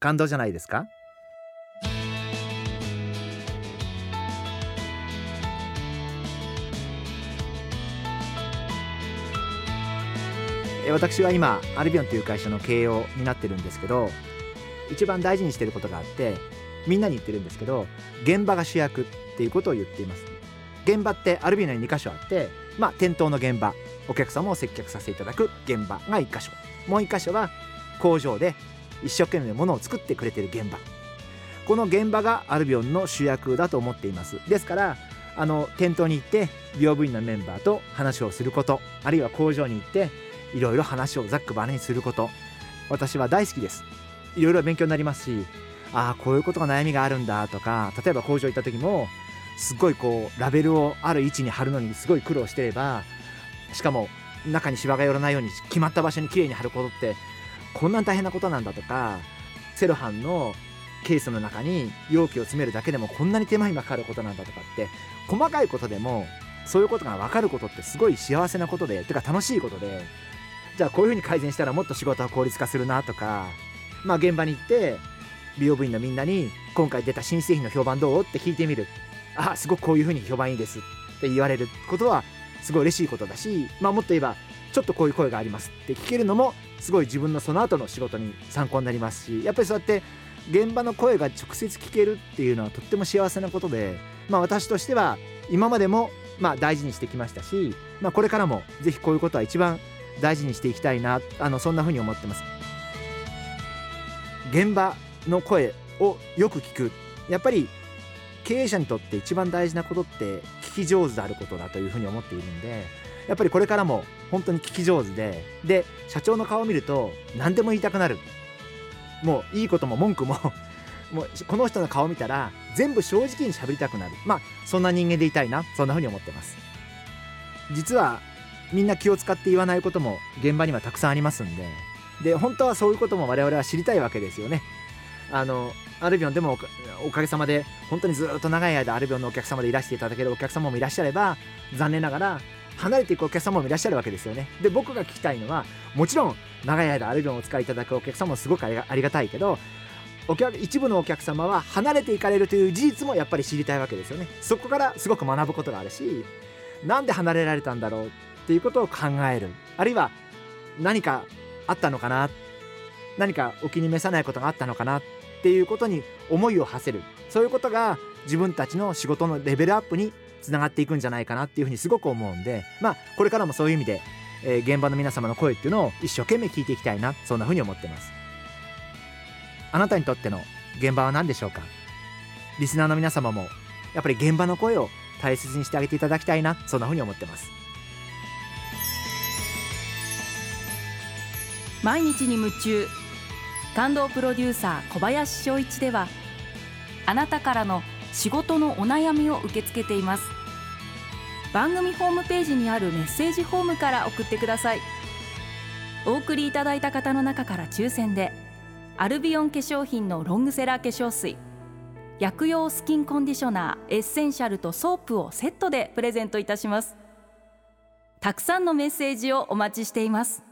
感動じゃないですか？私は今アルビオンという会社の経営を担ってるんですけど一番大事にしてることがあってみんなに言ってるんですけど現場が主役っていうことを言っています。現場ってアルビオンに2箇所あってまあ店頭の現場お客様を接客させていただく現場が1箇所。もう1箇所は工場で一生懸命物を作ってくれてる現場。この現場がアルビオンの主役だと思っています。ですからあの店頭に行って美容部員のメンバーと話をすることあるいは工場に行っていろいろ話をざっくばらにすること私は大好きです。いろいろ勉強になりますしああこういうことが悩みがあるんだとか例えば工場行った時もすごいこうラベルをある位置に貼るのにすごい苦労してればしかも中にシワが寄らないように決まった場所にきれいに貼ることってこんな大変なことなんだとかセロハンのケースの中に容器を詰めるだけでもこんなに手間暇かかることなんだとかって細かいことでもそういうことが分かることってすごい幸せなことでてか楽しいことでじゃあこういうふうに改善したらもっと仕事は効率化するなとかまあ現場に行って美容部員のみんなに今回出た新製品の評判どうって聞いてみる。あすごくこういうふうに評判いいですって言われることはすごい嬉しいことだしまあもっと言えばちょっとこういう声がありますって聞けるのもすごい自分のその後の仕事に参考になりますしやっぱりそうやって現場の声が直接聞けるっていうのはとっても幸せなことで、まあ、私としては今までもまあ大事にしてきましたし、まあ、これからもぜひこういうことは一番大事にしていきたいなあのそんなふうに思ってます。現場の声をよく聞く。やっぱり経営者にとって一番大事なことって聞き上手であることだというふうに思っているんでやっぱりこれからも本当に聞き上手でで社長の顔を見ると何でも言いたくなる。もういいことも文句も もうこの人の顔見たら全部正直に喋りたくなる。まあそんな人間でいたいな。そんなふうに思ってます。実はみんな気を使って言わないことも現場にはたくさんありますんで。で本当はそういうことも我々は知りたいわけですよね。あのアルビオンでもおかげさまで本当にずっと長い間アルビオンのお客様でいらしていただけるお客様もいらっしゃれば残念ながら離れていくお客様もいらっしゃるわけですよね。で僕が聞きたいのはもちろん長い間アルビオンをお使いいただくお客様もすごくありがたいけどお客一部のお客様は離れていかれるという事実もやっぱり知りたいわけですよね。そこからすごく学ぶことがあるしなんで離れられたんだろうっていうことを考える。あるいは何かあったのかな？何かお気に召さないことがあったのかな？っていうことに思いを馳せる。そういうことが自分たちの仕事のレベルアップにつながっていくんじゃないかなっていうふうにすごく思うんでまあこれからもそういう意味で、えー、現場の皆様の声っていうのを一生懸命聞いていきたいなそんなふうに思ってます。あなたにとっての現場は何でしょうか？リスナーの皆様もやっぱり現場の声を大切にしてあげていただきたいなそんなふうに思ってます。毎日に夢中感動プロデューサー小林翔一ではあなたからの仕事のお悩みを受け付けています。番組ホームページにあるメッセージフォームから送ってください。お送りいただいた方の中から抽選でアルビオン化粧品のロングセラー化粧水薬用スキンコンディショナーエッセンシャルとソープをセットでプレゼントいたします。たくさんのメッセージをお待ちしています。